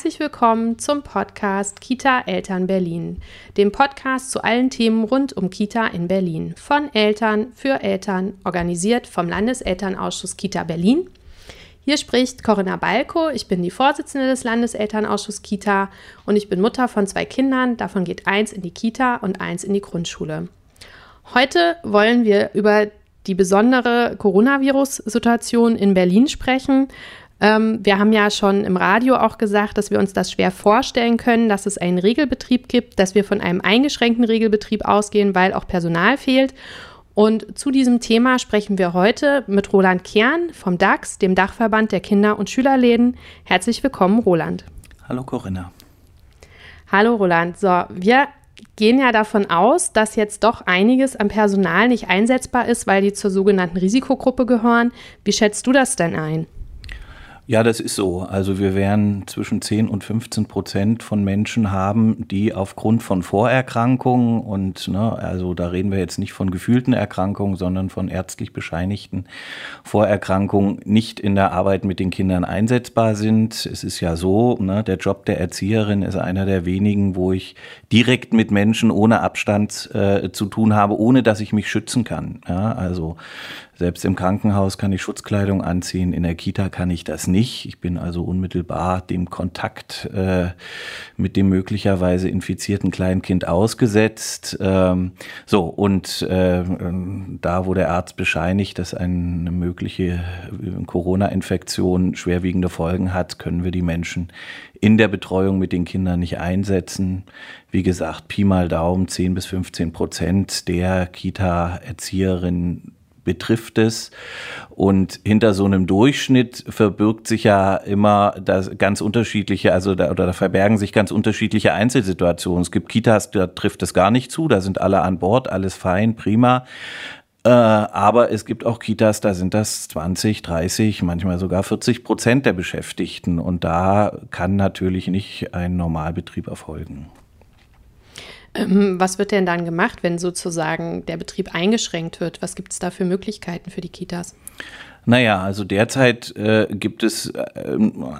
Herzlich willkommen zum Podcast Kita Eltern Berlin, dem Podcast zu allen Themen rund um Kita in Berlin. Von Eltern für Eltern, organisiert vom Landeselternausschuss Kita Berlin. Hier spricht Corinna Balko, ich bin die Vorsitzende des Landeselternausschusses Kita und ich bin Mutter von zwei Kindern, davon geht eins in die Kita und eins in die Grundschule. Heute wollen wir über die besondere Coronavirus-Situation in Berlin sprechen. Ähm, wir haben ja schon im Radio auch gesagt, dass wir uns das schwer vorstellen können, dass es einen Regelbetrieb gibt, dass wir von einem eingeschränkten Regelbetrieb ausgehen, weil auch Personal fehlt. Und zu diesem Thema sprechen wir heute mit Roland Kern vom DAX, dem Dachverband der Kinder- und Schülerläden. Herzlich willkommen, Roland. Hallo Corinna. Hallo Roland. So, wir gehen ja davon aus, dass jetzt doch einiges am Personal nicht einsetzbar ist, weil die zur sogenannten Risikogruppe gehören. Wie schätzt du das denn ein? Ja, das ist so. Also wir werden zwischen 10 und 15 Prozent von Menschen haben, die aufgrund von Vorerkrankungen und ne, also da reden wir jetzt nicht von gefühlten Erkrankungen, sondern von ärztlich bescheinigten Vorerkrankungen nicht in der Arbeit mit den Kindern einsetzbar sind. Es ist ja so, ne, der Job der Erzieherin ist einer der wenigen, wo ich direkt mit Menschen ohne Abstand äh, zu tun habe, ohne dass ich mich schützen kann. Ja, also selbst im Krankenhaus kann ich Schutzkleidung anziehen, in der Kita kann ich das nicht. Ich bin also unmittelbar dem Kontakt äh, mit dem möglicherweise infizierten Kleinkind ausgesetzt. Ähm, so, und äh, da, wo der Arzt bescheinigt, dass eine mögliche Corona-Infektion schwerwiegende Folgen hat, können wir die Menschen in der Betreuung mit den Kindern nicht einsetzen. Wie gesagt, Pi mal Daumen, 10 bis 15 Prozent der Kita-Erzieherinnen betrifft es. Und hinter so einem Durchschnitt verbirgt sich ja immer das ganz unterschiedliche, also da, oder da verbergen sich ganz unterschiedliche Einzelsituationen. Es gibt Kitas, da trifft es gar nicht zu, da sind alle an Bord, alles fein, prima. Äh, aber es gibt auch Kitas, da sind das 20, 30, manchmal sogar 40 Prozent der Beschäftigten. Und da kann natürlich nicht ein Normalbetrieb erfolgen. Ähm, was wird denn dann gemacht, wenn sozusagen der Betrieb eingeschränkt wird? Was gibt es da für Möglichkeiten für die Kitas? Naja, also derzeit äh, gibt es äh,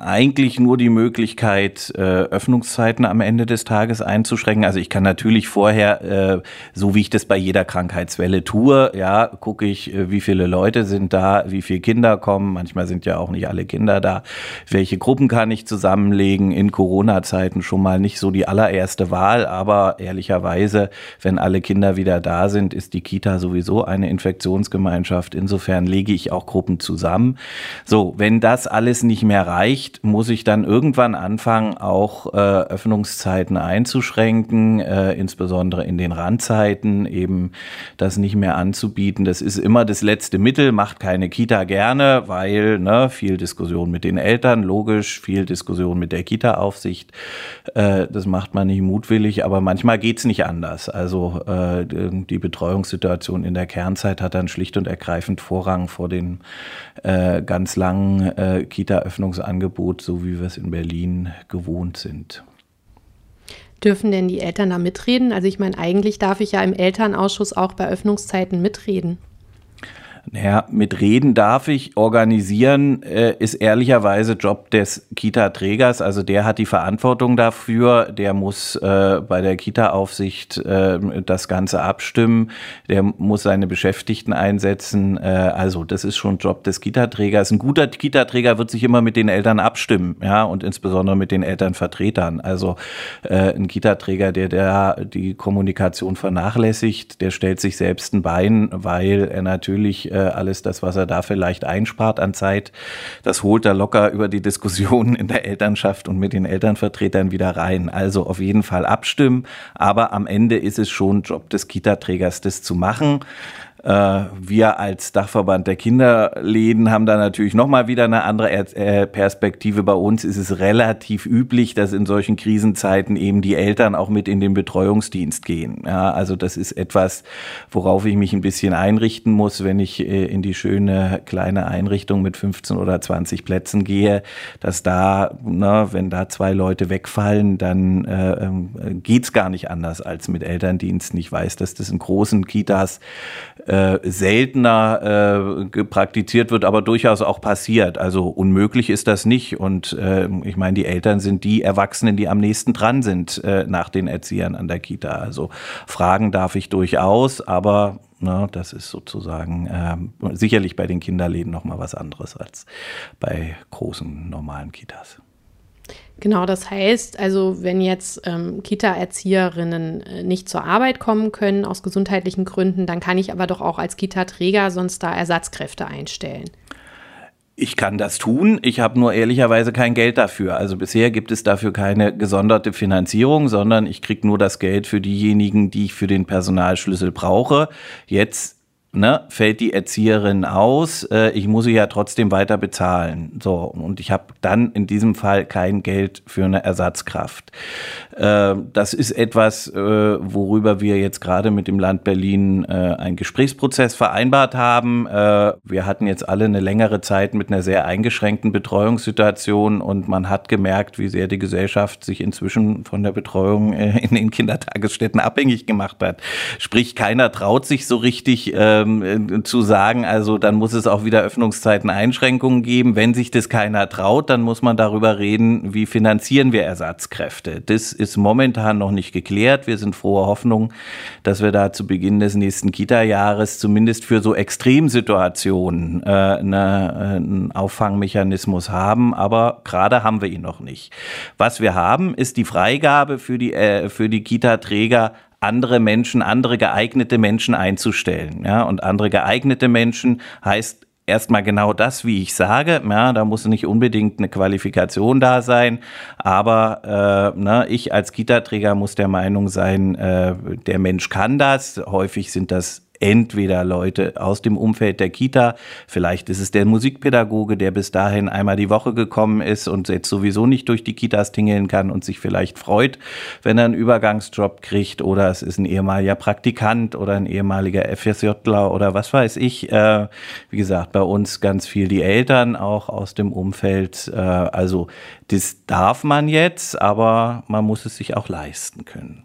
eigentlich nur die Möglichkeit, äh, Öffnungszeiten am Ende des Tages einzuschränken. Also ich kann natürlich vorher, äh, so wie ich das bei jeder Krankheitswelle tue, ja, gucke ich, äh, wie viele Leute sind da, wie viele Kinder kommen. Manchmal sind ja auch nicht alle Kinder da. Welche Gruppen kann ich zusammenlegen? In Corona-Zeiten schon mal nicht so die allererste Wahl, aber ehrlicherweise, wenn alle Kinder wieder da sind, ist die Kita sowieso eine Infektionsgemeinschaft. Insofern lege ich auch Gruppen Gruppen zusammen. So, wenn das alles nicht mehr reicht, muss ich dann irgendwann anfangen, auch äh, Öffnungszeiten einzuschränken, äh, insbesondere in den Randzeiten, eben das nicht mehr anzubieten. Das ist immer das letzte Mittel, macht keine Kita gerne, weil ne, viel Diskussion mit den Eltern, logisch, viel Diskussion mit der Kita-Aufsicht. Äh, das macht man nicht mutwillig, aber manchmal geht's nicht anders. Also äh, die Betreuungssituation in der Kernzeit hat dann schlicht und ergreifend Vorrang vor den äh, ganz langen äh, Kita-Öffnungsangebot, so wie wir es in Berlin gewohnt sind. Dürfen denn die Eltern da mitreden? Also ich meine, eigentlich darf ich ja im Elternausschuss auch bei Öffnungszeiten mitreden. Naja, mit Reden darf ich. Organisieren äh, ist ehrlicherweise Job des Kita-Trägers. Also der hat die Verantwortung dafür. Der muss äh, bei der Kita-Aufsicht äh, das Ganze abstimmen. Der muss seine Beschäftigten einsetzen. Äh, also das ist schon Job des Kita-Trägers. Ein guter Kita-Träger wird sich immer mit den Eltern abstimmen, ja, und insbesondere mit den Elternvertretern. Also äh, ein Kita-Träger, der der die Kommunikation vernachlässigt, der stellt sich selbst ein Bein, weil er natürlich äh, alles das, was er da vielleicht einspart an Zeit, das holt er locker über die Diskussionen in der Elternschaft und mit den Elternvertretern wieder rein. Also auf jeden Fall abstimmen, aber am Ende ist es schon Job des Kita-Trägers, das zu machen. Äh, wir als Dachverband der Kinderläden haben da natürlich nochmal wieder eine andere äh, Perspektive. Bei uns ist es relativ üblich, dass in solchen Krisenzeiten eben die Eltern auch mit in den Betreuungsdienst gehen. Ja, also das ist etwas, worauf ich mich ein bisschen einrichten muss, wenn ich äh, in die schöne kleine Einrichtung mit 15 oder 20 Plätzen gehe, dass da, na, ne, wenn da zwei Leute wegfallen, dann äh, ähm, geht's gar nicht anders als mit Elterndiensten. Ich weiß, dass das in großen Kitas äh, seltener äh, praktiziert wird, aber durchaus auch passiert. Also unmöglich ist das nicht. Und äh, ich meine, die Eltern sind die Erwachsenen, die am nächsten dran sind äh, nach den Erziehern an der Kita. Also fragen darf ich durchaus, aber Ne, das ist sozusagen ähm, sicherlich bei den Kinderläden noch mal was anderes als bei großen normalen Kitas. Genau, das heißt, also wenn jetzt ähm, Kita-Erzieherinnen äh, nicht zur Arbeit kommen können aus gesundheitlichen Gründen, dann kann ich aber doch auch als Kita-Träger sonst da Ersatzkräfte einstellen. Ich kann das tun, ich habe nur ehrlicherweise kein Geld dafür. Also bisher gibt es dafür keine gesonderte Finanzierung, sondern ich kriege nur das Geld für diejenigen, die ich für den Personalschlüssel brauche. Jetzt ne, fällt die Erzieherin aus, äh, ich muss sie ja trotzdem weiter bezahlen. So, und ich habe dann in diesem Fall kein Geld für eine Ersatzkraft. Äh, das ist etwas, äh, worüber wir jetzt gerade mit dem Land Berlin äh, einen Gesprächsprozess vereinbart haben. Äh, wir hatten jetzt alle eine längere Zeit mit einer sehr eingeschränkten Betreuungssituation und man hat gemerkt, wie sehr die Gesellschaft sich inzwischen von der Betreuung äh, in den Kindertagesstätten abhängig gemacht hat. Sprich, keiner traut sich so richtig, äh, ähm, zu sagen, also dann muss es auch wieder Öffnungszeiten Einschränkungen geben. Wenn sich das keiner traut, dann muss man darüber reden, wie finanzieren wir Ersatzkräfte. Das ist momentan noch nicht geklärt. Wir sind froher Hoffnung, dass wir da zu Beginn des nächsten Kita-Jahres zumindest für so Extremsituationen äh, eine, äh, einen Auffangmechanismus haben. Aber gerade haben wir ihn noch nicht. Was wir haben, ist die Freigabe für die, äh, für die Kita-Träger andere Menschen, andere geeignete Menschen einzustellen. Ja, und andere geeignete Menschen heißt erstmal genau das, wie ich sage. Ja, da muss nicht unbedingt eine Qualifikation da sein, aber äh, ne, ich als Kita-Träger muss der Meinung sein, äh, der Mensch kann das. Häufig sind das entweder Leute aus dem Umfeld der Kita, vielleicht ist es der Musikpädagoge, der bis dahin einmal die Woche gekommen ist und jetzt sowieso nicht durch die Kitas tingeln kann und sich vielleicht freut, wenn er einen Übergangsjob kriegt, oder es ist ein ehemaliger Praktikant oder ein ehemaliger FSJler oder was weiß ich. Äh, wie gesagt, bei uns ganz viel die Eltern auch aus dem Umfeld. Äh, also das darf man jetzt, aber man muss es sich auch leisten können.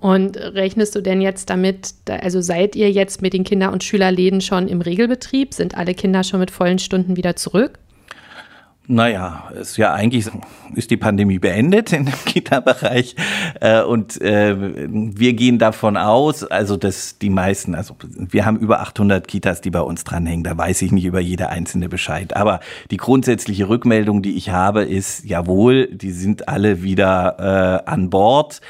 Und rechnest du denn jetzt damit, also seid ihr jetzt mit den Kinder- und Schülerläden schon im Regelbetrieb? Sind alle Kinder schon mit vollen Stunden wieder zurück? Naja, ist ja eigentlich ist die Pandemie beendet in dem Kita-Bereich äh, und äh, wir gehen davon aus, also dass die meisten, also wir haben über 800 Kitas, die bei uns dranhängen, da weiß ich nicht über jede einzelne Bescheid, aber die grundsätzliche Rückmeldung, die ich habe, ist, jawohl, die sind alle wieder äh, an Bord.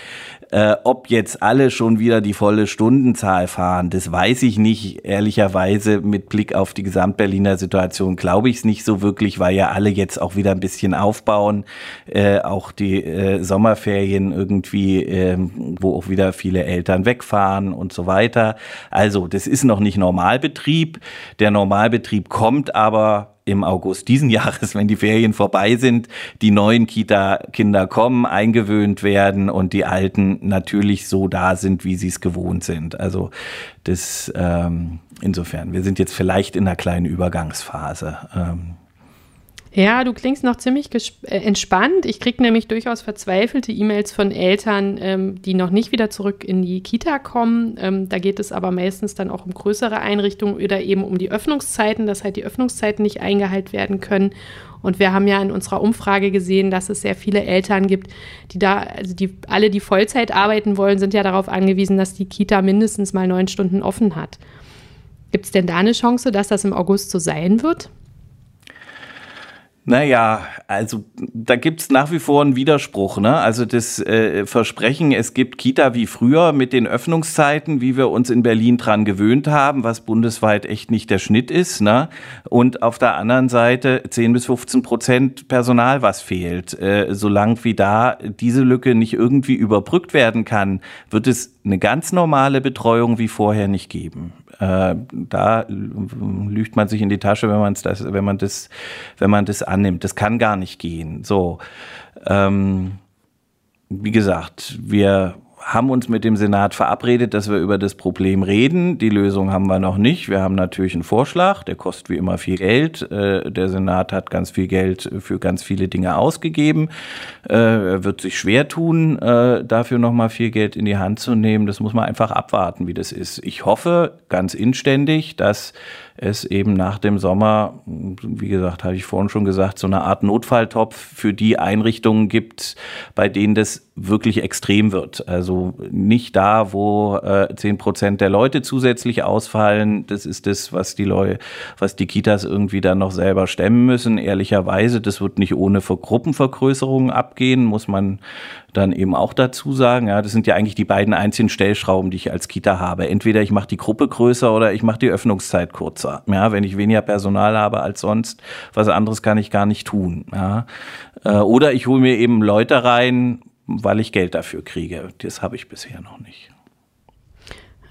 Äh, ob jetzt alle schon wieder die volle Stundenzahl fahren, das weiß ich nicht. Ehrlicherweise mit Blick auf die Gesamtberliner Situation glaube ich es nicht so wirklich, weil ja alle jetzt auch wieder ein bisschen aufbauen. Äh, auch die äh, Sommerferien irgendwie, äh, wo auch wieder viele Eltern wegfahren und so weiter. Also das ist noch nicht Normalbetrieb. Der Normalbetrieb kommt aber im August diesen Jahres, wenn die Ferien vorbei sind, die neuen Kita-Kinder kommen, eingewöhnt werden und die alten natürlich so da sind, wie sie es gewohnt sind. Also das ähm, insofern, wir sind jetzt vielleicht in einer kleinen Übergangsphase. Ähm, ja, du klingst noch ziemlich äh, entspannt. Ich kriege nämlich durchaus verzweifelte E-Mails von Eltern, ähm, die noch nicht wieder zurück in die Kita kommen. Ähm, da geht es aber meistens dann auch um größere Einrichtungen oder eben um die Öffnungszeiten, dass halt die Öffnungszeiten nicht eingehalten werden können. Und wir haben ja in unserer Umfrage gesehen, dass es sehr viele Eltern gibt, die da, also die alle, die Vollzeit arbeiten wollen, sind ja darauf angewiesen, dass die Kita mindestens mal neun Stunden offen hat. Gibt es denn da eine Chance, dass das im August so sein wird? Naja, also da gibt's nach wie vor einen Widerspruch. Ne? Also das äh, Versprechen, es gibt Kita wie früher mit den Öffnungszeiten, wie wir uns in Berlin dran gewöhnt haben, was bundesweit echt nicht der Schnitt ist. Ne? Und auf der anderen Seite 10 bis 15 Prozent Personal, was fehlt. Äh, solange wie da diese Lücke nicht irgendwie überbrückt werden kann, wird es eine ganz normale Betreuung wie vorher nicht geben. Äh, da lügt man sich in die Tasche, wenn man das, wenn man das, wenn man das annimmt. Das kann gar nicht gehen. So, ähm, wie gesagt, wir haben uns mit dem Senat verabredet, dass wir über das Problem reden. Die Lösung haben wir noch nicht. Wir haben natürlich einen Vorschlag, der kostet wie immer viel Geld. Äh, der Senat hat ganz viel Geld für ganz viele Dinge ausgegeben. Äh, er wird sich schwer tun, äh, dafür nochmal viel Geld in die Hand zu nehmen. Das muss man einfach abwarten, wie das ist. Ich hoffe ganz inständig, dass es eben nach dem Sommer, wie gesagt, habe ich vorhin schon gesagt, so eine Art Notfalltopf für die Einrichtungen gibt, bei denen das wirklich extrem wird. Also nicht da, wo zehn äh, Prozent der Leute zusätzlich ausfallen. Das ist das, was die Leute, was die Kitas irgendwie dann noch selber stemmen müssen. Ehrlicherweise, das wird nicht ohne Gruppenvergrößerungen abgehen, muss man dann eben auch dazu sagen. Ja, das sind ja eigentlich die beiden einzigen Stellschrauben, die ich als Kita habe. Entweder ich mache die Gruppe größer oder ich mache die Öffnungszeit kurzer. Ja, wenn ich weniger Personal habe als sonst, was anderes kann ich gar nicht tun. Ja, äh, oder ich hole mir eben Leute rein, weil ich Geld dafür kriege. Das habe ich bisher noch nicht.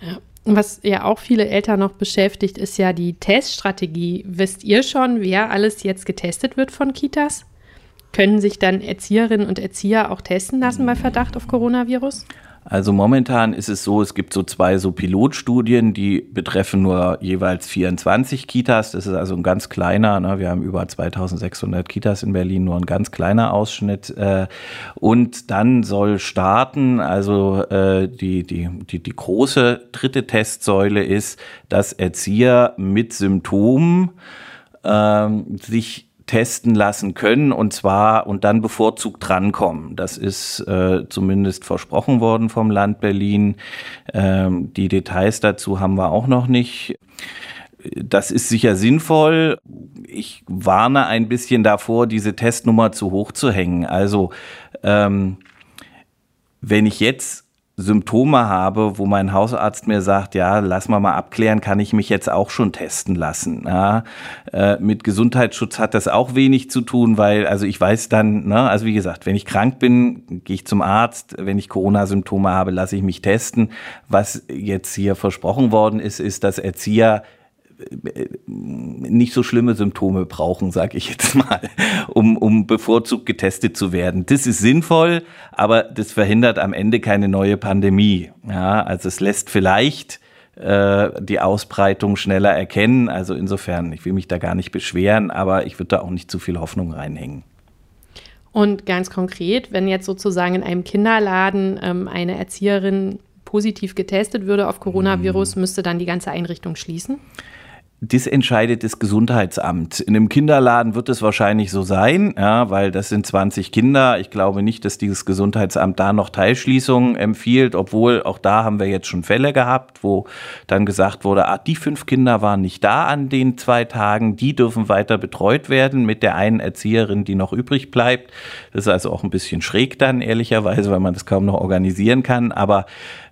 Ja. Was ja auch viele Eltern noch beschäftigt, ist ja die Teststrategie. Wisst ihr schon, wer alles jetzt getestet wird von Kitas? Können sich dann Erzieherinnen und Erzieher auch testen lassen bei Verdacht auf Coronavirus? Also momentan ist es so, es gibt so zwei so Pilotstudien, die betreffen nur jeweils 24 Kitas. Das ist also ein ganz kleiner, ne? wir haben über 2600 Kitas in Berlin, nur ein ganz kleiner Ausschnitt. Äh, und dann soll starten, also äh, die, die, die, die große dritte Testsäule ist, dass Erzieher mit Symptomen ähm, sich testen lassen können und zwar und dann bevorzugt drankommen. Das ist äh, zumindest versprochen worden vom Land Berlin. Ähm, die Details dazu haben wir auch noch nicht. Das ist sicher sinnvoll. Ich warne ein bisschen davor, diese Testnummer zu hoch zu hängen. Also ähm, wenn ich jetzt Symptome habe, wo mein Hausarzt mir sagt, ja, lass mal mal abklären, kann ich mich jetzt auch schon testen lassen. Ja, äh, mit Gesundheitsschutz hat das auch wenig zu tun, weil, also ich weiß dann, ne, also wie gesagt, wenn ich krank bin, gehe ich zum Arzt. Wenn ich Corona-Symptome habe, lasse ich mich testen. Was jetzt hier versprochen worden ist, ist, dass Erzieher nicht so schlimme Symptome brauchen, sage ich jetzt mal, um, um bevorzugt getestet zu werden. Das ist sinnvoll, aber das verhindert am Ende keine neue Pandemie. Ja, also es lässt vielleicht äh, die Ausbreitung schneller erkennen. Also insofern, ich will mich da gar nicht beschweren, aber ich würde da auch nicht zu viel Hoffnung reinhängen. Und ganz konkret, wenn jetzt sozusagen in einem Kinderladen ähm, eine Erzieherin positiv getestet würde auf Coronavirus, mhm. müsste dann die ganze Einrichtung schließen? Das entscheidet das Gesundheitsamt. In einem Kinderladen wird es wahrscheinlich so sein, ja, weil das sind 20 Kinder. Ich glaube nicht, dass dieses Gesundheitsamt da noch Teilschließungen empfiehlt, obwohl auch da haben wir jetzt schon Fälle gehabt, wo dann gesagt wurde, ah, die fünf Kinder waren nicht da an den zwei Tagen, die dürfen weiter betreut werden mit der einen Erzieherin, die noch übrig bleibt. Das ist also auch ein bisschen schräg dann, ehrlicherweise, weil man das kaum noch organisieren kann. Aber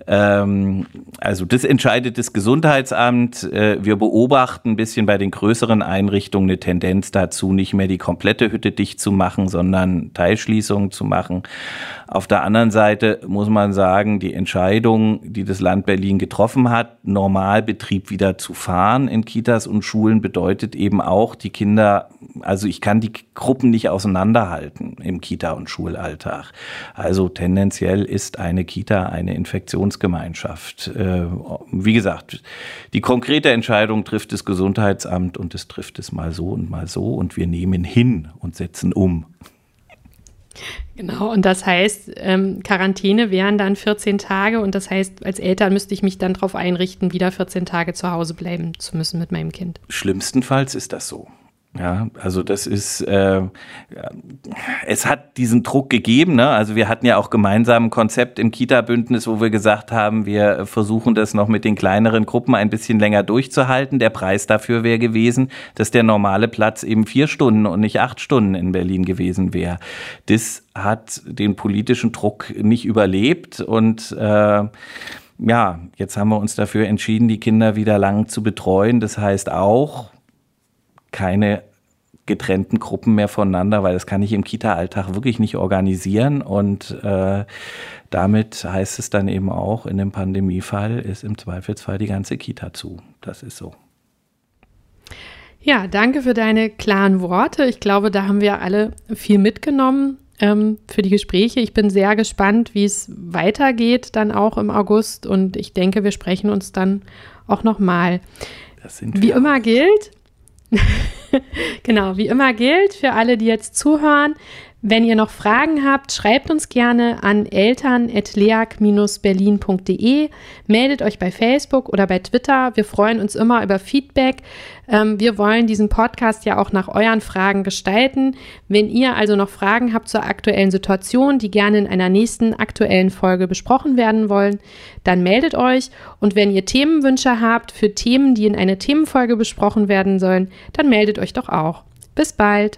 also das entscheidet das Gesundheitsamt. Äh, wir beobachten ein bisschen bei den größeren Einrichtungen eine Tendenz dazu, nicht mehr die komplette Hütte dicht zu machen, sondern Teilschließungen zu machen. Auf der anderen Seite muss man sagen, die Entscheidung, die das Land Berlin getroffen hat, Normalbetrieb wieder zu fahren in Kitas und Schulen, bedeutet eben auch, die Kinder, also ich kann die Gruppen nicht auseinanderhalten im Kita- und Schulalltag. Also tendenziell ist eine Kita eine Infektionsgemeinschaft. Äh, wie gesagt, die konkrete Entscheidung trifft das Gesundheitsamt und es trifft es mal so und mal so und wir nehmen hin und setzen um. Genau, und das heißt, ähm, Quarantäne wären dann 14 Tage und das heißt, als Eltern müsste ich mich dann darauf einrichten, wieder 14 Tage zu Hause bleiben zu müssen mit meinem Kind. Schlimmstenfalls ist das so. Ja, also das ist, äh, es hat diesen Druck gegeben. Ne? Also wir hatten ja auch gemeinsam ein Konzept im Kita-Bündnis, wo wir gesagt haben, wir versuchen das noch mit den kleineren Gruppen ein bisschen länger durchzuhalten. Der Preis dafür wäre gewesen, dass der normale Platz eben vier Stunden und nicht acht Stunden in Berlin gewesen wäre. Das hat den politischen Druck nicht überlebt und äh, ja, jetzt haben wir uns dafür entschieden, die Kinder wieder lang zu betreuen. Das heißt auch, keine getrennten Gruppen mehr voneinander, weil das kann ich im Kita-Alltag wirklich nicht organisieren. Und äh, damit heißt es dann eben auch, in dem Pandemiefall ist im Zweifelsfall die ganze Kita zu. Das ist so. Ja, danke für deine klaren Worte. Ich glaube, da haben wir alle viel mitgenommen. ähm, für die Gespräche. Ich bin sehr gespannt, wie es weitergeht, dann auch im August. Und ich denke, wir sprechen uns dann auch nochmal. Wie immer gilt, genau, wie immer gilt für alle, die jetzt zuhören, wenn ihr noch Fragen habt, schreibt uns gerne an eltern.leag-berlin.de. Meldet euch bei Facebook oder bei Twitter. Wir freuen uns immer über Feedback. Ähm, wir wollen diesen Podcast ja auch nach euren Fragen gestalten. Wenn ihr also noch Fragen habt zur aktuellen Situation, die gerne in einer nächsten aktuellen Folge besprochen werden wollen, dann meldet euch. Und wenn ihr Themenwünsche habt für Themen, die in einer Themenfolge besprochen werden sollen, dann meldet euch doch auch. Bis bald!